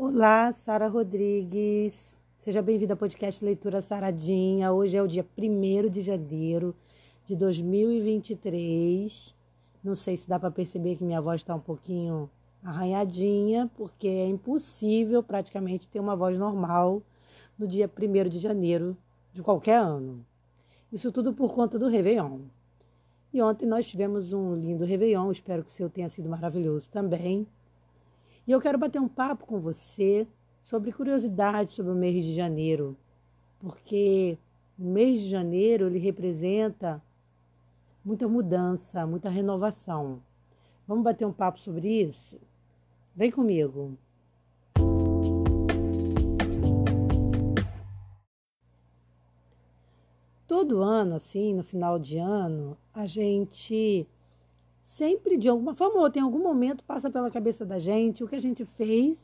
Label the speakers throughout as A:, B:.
A: Olá, Sara Rodrigues. Seja bem-vinda ao podcast Leitura Saradinha. Hoje é o dia 1 de janeiro de 2023. Não sei se dá para perceber que minha voz está um pouquinho arranhadinha, porque é impossível praticamente ter uma voz normal no dia 1 de janeiro de qualquer ano. Isso tudo por conta do Réveillon. E ontem nós tivemos um lindo Réveillon, espero que o seu tenha sido maravilhoso também. E eu quero bater um papo com você sobre curiosidades sobre o mês de janeiro, porque o mês de janeiro ele representa muita mudança, muita renovação. Vamos bater um papo sobre isso? Vem comigo. Todo ano, assim, no final de ano, a gente sempre de alguma forma ou em algum momento passa pela cabeça da gente o que a gente fez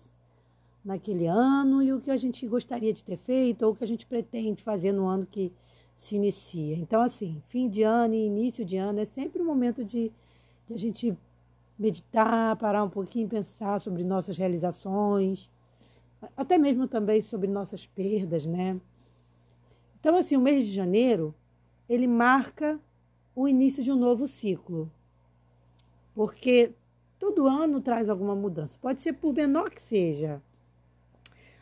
A: naquele ano e o que a gente gostaria de ter feito ou o que a gente pretende fazer no ano que se inicia. Então, assim, fim de ano e início de ano é sempre um momento de, de a gente meditar, parar um pouquinho, pensar sobre nossas realizações, até mesmo também sobre nossas perdas, né? Então, assim, o mês de janeiro, ele marca o início de um novo ciclo porque todo ano traz alguma mudança. Pode ser por menor que seja.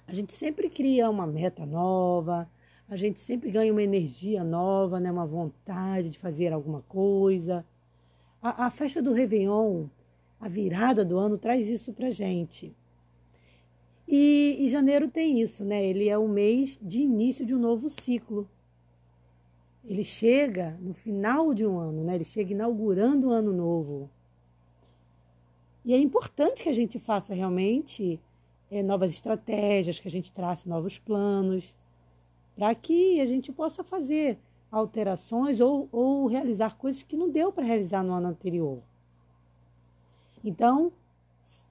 A: A gente sempre cria uma meta nova, a gente sempre ganha uma energia nova, né? uma vontade de fazer alguma coisa. A, a festa do Réveillon, a virada do ano, traz isso para gente. E, e janeiro tem isso, né? Ele é o mês de início de um novo ciclo. Ele chega no final de um ano, né? Ele chega inaugurando um ano novo. E é importante que a gente faça realmente é, novas estratégias, que a gente trace novos planos, para que a gente possa fazer alterações ou, ou realizar coisas que não deu para realizar no ano anterior. Então,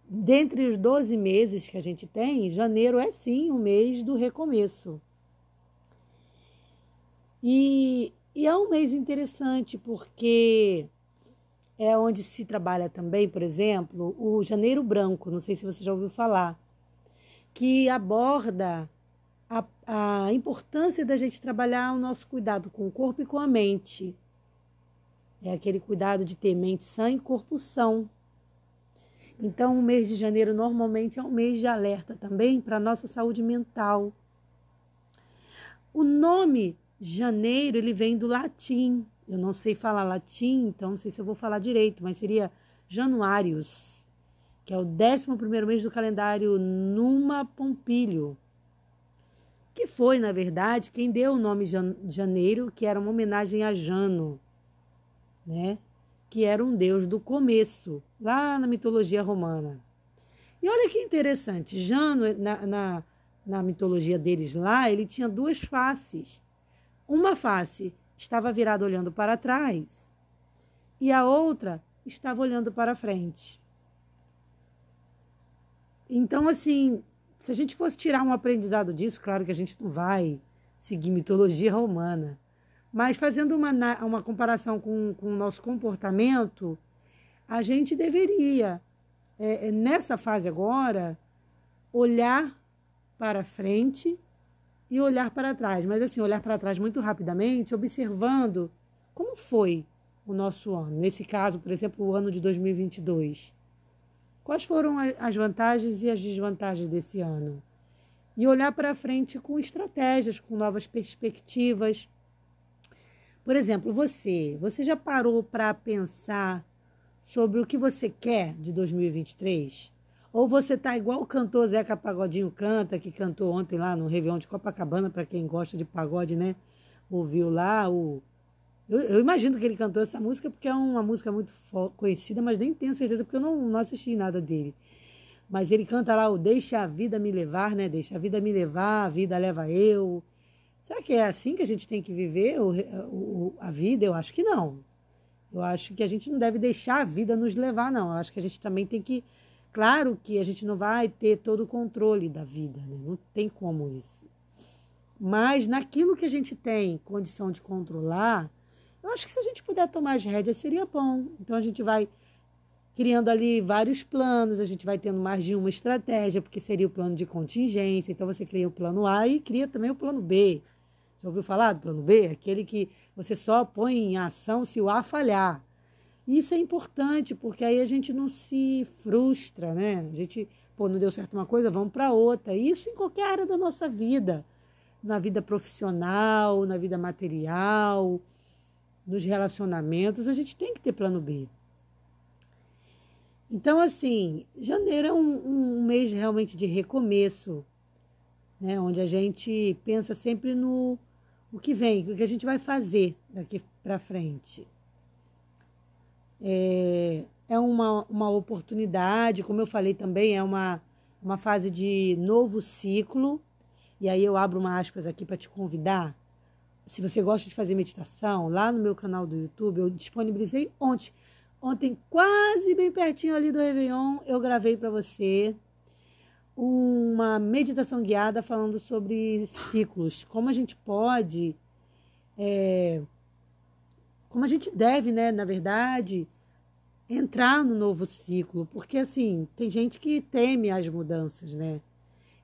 A: dentre os 12 meses que a gente tem, janeiro é sim o mês do recomeço. E, e é um mês interessante porque é onde se trabalha também, por exemplo, o Janeiro Branco, não sei se você já ouviu falar, que aborda a, a importância da gente trabalhar o nosso cuidado com o corpo e com a mente. É aquele cuidado de ter mente sã e corpo são. Então, o mês de janeiro normalmente é um mês de alerta também para a nossa saúde mental. O nome janeiro ele vem do latim eu não sei falar latim, então não sei se eu vou falar direito, mas seria Januários, que é o 11 mês do calendário Numa Pompílio, que foi, na verdade, quem deu o nome Janeiro, que era uma homenagem a Jano, né? que era um deus do começo, lá na mitologia romana. E olha que interessante, Jano, na, na, na mitologia deles lá, ele tinha duas faces. Uma face estava virada olhando para trás e a outra estava olhando para frente. Então, assim, se a gente fosse tirar um aprendizado disso, claro que a gente não vai seguir mitologia romana, mas fazendo uma, uma comparação com, com o nosso comportamento, a gente deveria, é, é nessa fase agora, olhar para frente e olhar para trás, mas assim, olhar para trás muito rapidamente, observando como foi o nosso ano. Nesse caso, por exemplo, o ano de 2022. Quais foram as vantagens e as desvantagens desse ano? E olhar para frente com estratégias, com novas perspectivas. Por exemplo, você, você já parou para pensar sobre o que você quer de 2023? Ou você tá igual o cantor Zeca Pagodinho canta, que cantou ontem lá no Réveillon de Copacabana, para quem gosta de pagode, né? Ouviu lá o. Eu, eu, imagino que ele cantou essa música porque é uma música muito conhecida, mas nem tenho certeza porque eu não, não assisti nada dele. Mas ele canta lá o Deixa a vida me levar, né? Deixa a vida me levar, a vida leva eu. Será que é assim que a gente tem que viver o, o, a vida? Eu acho que não. Eu acho que a gente não deve deixar a vida nos levar, não. Eu acho que a gente também tem que Claro que a gente não vai ter todo o controle da vida, né? não tem como isso. Mas naquilo que a gente tem condição de controlar, eu acho que se a gente puder tomar as rédeas seria bom. Então a gente vai criando ali vários planos, a gente vai tendo mais de uma estratégia, porque seria o plano de contingência. Então você cria o plano A e cria também o plano B. Já ouviu falar do plano B? Aquele que você só põe em ação se o A falhar. Isso é importante, porque aí a gente não se frustra, né? A gente, pô, não deu certo uma coisa, vamos para outra. Isso em qualquer área da nossa vida. Na vida profissional, na vida material, nos relacionamentos, a gente tem que ter plano B. Então, assim, janeiro é um, um mês realmente de recomeço, né? Onde a gente pensa sempre no o que vem, o que a gente vai fazer daqui para frente. É, é uma, uma oportunidade, como eu falei também, é uma, uma fase de novo ciclo. E aí eu abro uma aspas aqui para te convidar. Se você gosta de fazer meditação, lá no meu canal do YouTube, eu disponibilizei ontem. Ontem, quase bem pertinho ali do Réveillon, eu gravei para você uma meditação guiada falando sobre ciclos, como a gente pode, é, como a gente deve, né, na verdade, entrar no novo ciclo, porque assim, tem gente que teme as mudanças, né?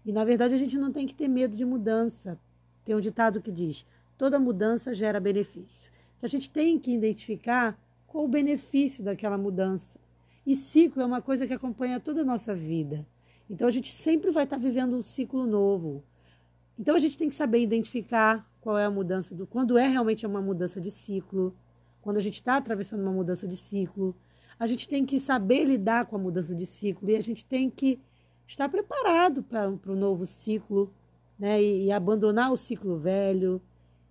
A: E na verdade a gente não tem que ter medo de mudança. Tem um ditado que diz: toda mudança gera benefício. A gente tem que identificar qual o benefício daquela mudança. E ciclo é uma coisa que acompanha toda a nossa vida. Então a gente sempre vai estar vivendo um ciclo novo. Então a gente tem que saber identificar qual é a mudança do quando é realmente uma mudança de ciclo, quando a gente está atravessando uma mudança de ciclo. A gente tem que saber lidar com a mudança de ciclo e a gente tem que estar preparado para o novo ciclo, né? E, e abandonar o ciclo velho.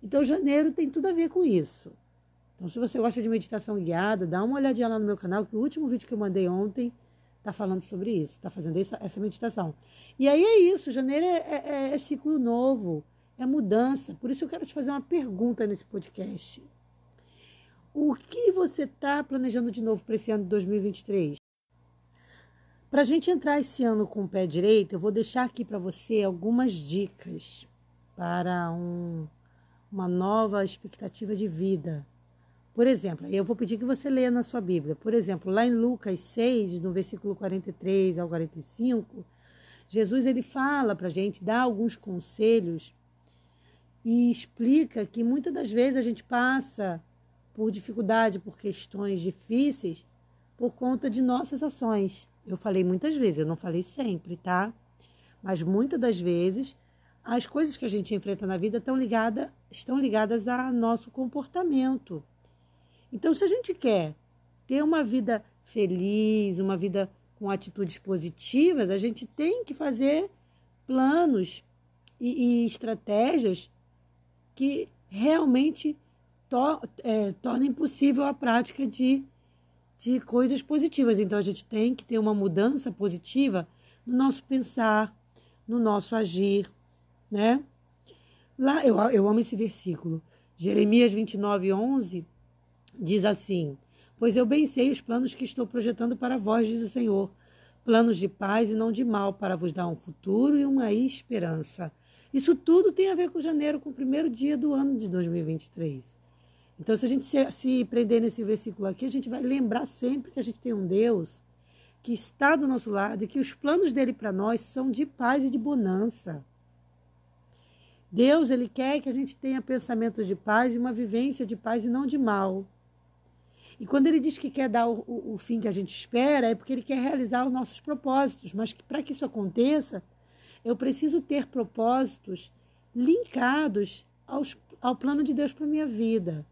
A: Então janeiro tem tudo a ver com isso. Então, se você gosta de meditação guiada, dá uma olhadinha lá no meu canal, que o último vídeo que eu mandei ontem está falando sobre isso, está fazendo essa, essa, meditação. E aí é isso, janeiro é, é, é, ciclo novo, é mudança. Por isso eu quero te fazer uma pergunta nesse podcast. O que você está planejando de novo para esse ano de 2023? Para a gente entrar esse ano com o pé direito, eu vou deixar aqui para você algumas dicas para um, uma nova expectativa de vida por exemplo, eu vou pedir que você leia na sua Bíblia. Por exemplo, lá em Lucas 6, no versículo 43 ao 45, Jesus ele fala para a gente, dá alguns conselhos e explica que muitas das vezes a gente passa por dificuldade, por questões difíceis, por conta de nossas ações. Eu falei muitas vezes, eu não falei sempre, tá? Mas muitas das vezes as coisas que a gente enfrenta na vida estão ligadas, estão ligadas a nosso comportamento. Então, se a gente quer ter uma vida feliz, uma vida com atitudes positivas, a gente tem que fazer planos e, e estratégias que realmente to, é, tornem possível a prática de, de coisas positivas. Então, a gente tem que ter uma mudança positiva no nosso pensar, no nosso agir, né? Lá, eu, eu amo esse versículo. Jeremias 29, 11 Diz assim: Pois eu bem sei os planos que estou projetando para vós, diz o Senhor, planos de paz e não de mal, para vos dar um futuro e uma esperança. Isso tudo tem a ver com janeiro, com o primeiro dia do ano de 2023. Então, se a gente se, se prender nesse versículo aqui, a gente vai lembrar sempre que a gente tem um Deus que está do nosso lado e que os planos dele para nós são de paz e de bonança. Deus, ele quer que a gente tenha pensamentos de paz e uma vivência de paz e não de mal. E quando ele diz que quer dar o, o, o fim que a gente espera, é porque ele quer realizar os nossos propósitos. Mas para que isso aconteça, eu preciso ter propósitos linkados aos, ao plano de Deus para minha vida.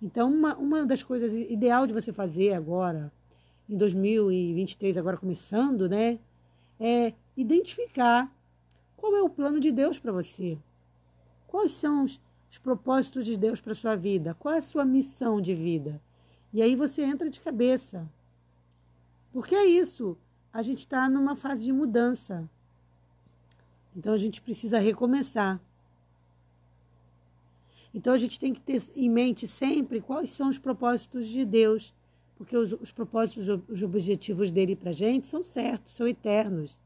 A: Então, uma, uma das coisas ideal de você fazer agora, em 2023, agora começando, né, é identificar qual é o plano de Deus para você. Quais são os, os propósitos de Deus para sua vida? Qual é a sua missão de vida? E aí você entra de cabeça. Porque é isso. A gente está numa fase de mudança. Então a gente precisa recomeçar. Então a gente tem que ter em mente sempre quais são os propósitos de Deus, porque os, os propósitos, os objetivos dele para a gente são certos, são eternos.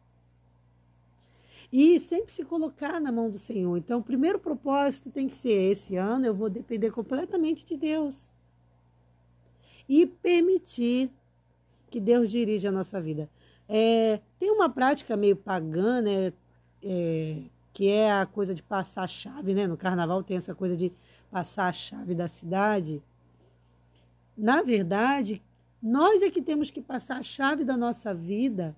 A: E sempre se colocar na mão do Senhor. Então, o primeiro propósito tem que ser: esse ano eu vou depender completamente de Deus e permitir que Deus dirige a nossa vida. É, tem uma prática meio pagã, né? É, que é a coisa de passar a chave, né? No carnaval tem essa coisa de passar a chave da cidade. Na verdade, nós é que temos que passar a chave da nossa vida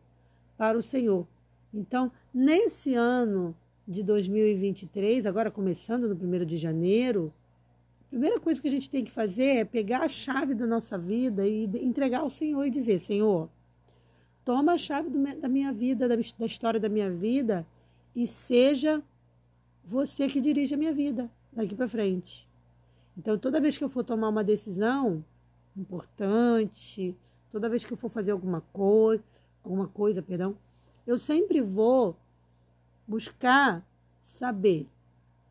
A: para o Senhor. Então, nesse ano de 2023, agora começando no 1 de janeiro, a primeira coisa que a gente tem que fazer é pegar a chave da nossa vida e entregar ao Senhor e dizer: Senhor, toma a chave da minha vida, da história da minha vida e seja você que dirige a minha vida daqui para frente. Então, toda vez que eu for tomar uma decisão importante, toda vez que eu for fazer alguma coisa, alguma coisa, perdão, eu sempre vou buscar saber,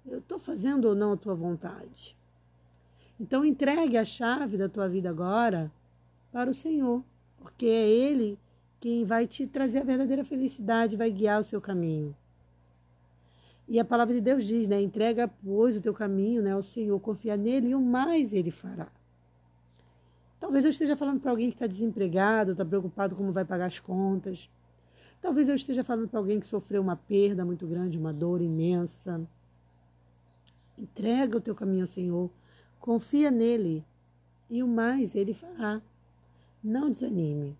A: eu estou fazendo ou não a tua vontade. Então entregue a chave da tua vida agora para o Senhor, porque é Ele quem vai te trazer a verdadeira felicidade, vai guiar o seu caminho. E a palavra de Deus diz, né? Entrega, pois, o teu caminho né, ao Senhor, confia nele e o mais ele fará. Talvez eu esteja falando para alguém que está desempregado, está preocupado como vai pagar as contas. Talvez eu esteja falando para alguém que sofreu uma perda muito grande, uma dor imensa. Entrega o teu caminho ao Senhor, confia nele e o mais ele fará. Não desanime.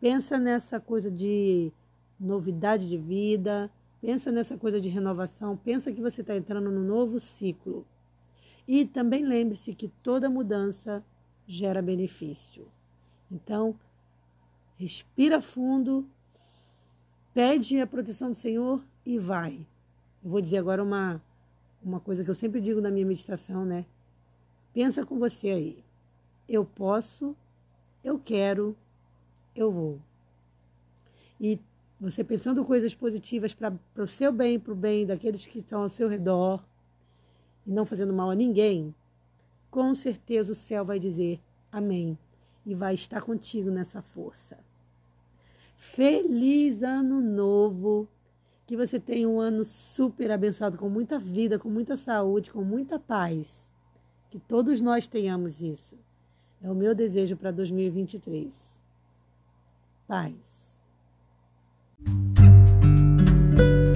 A: Pensa nessa coisa de novidade de vida, pensa nessa coisa de renovação, pensa que você está entrando num novo ciclo. E também lembre-se que toda mudança gera benefício. Então, respira fundo Pede a proteção do Senhor e vai. Eu vou dizer agora uma, uma coisa que eu sempre digo na minha meditação, né? Pensa com você aí. Eu posso, eu quero, eu vou. E você pensando coisas positivas para o seu bem, para o bem daqueles que estão ao seu redor, e não fazendo mal a ninguém, com certeza o céu vai dizer amém e vai estar contigo nessa força. Feliz ano novo! Que você tenha um ano super abençoado, com muita vida, com muita saúde, com muita paz. Que todos nós tenhamos isso. É o meu desejo para 2023. Paz. thank you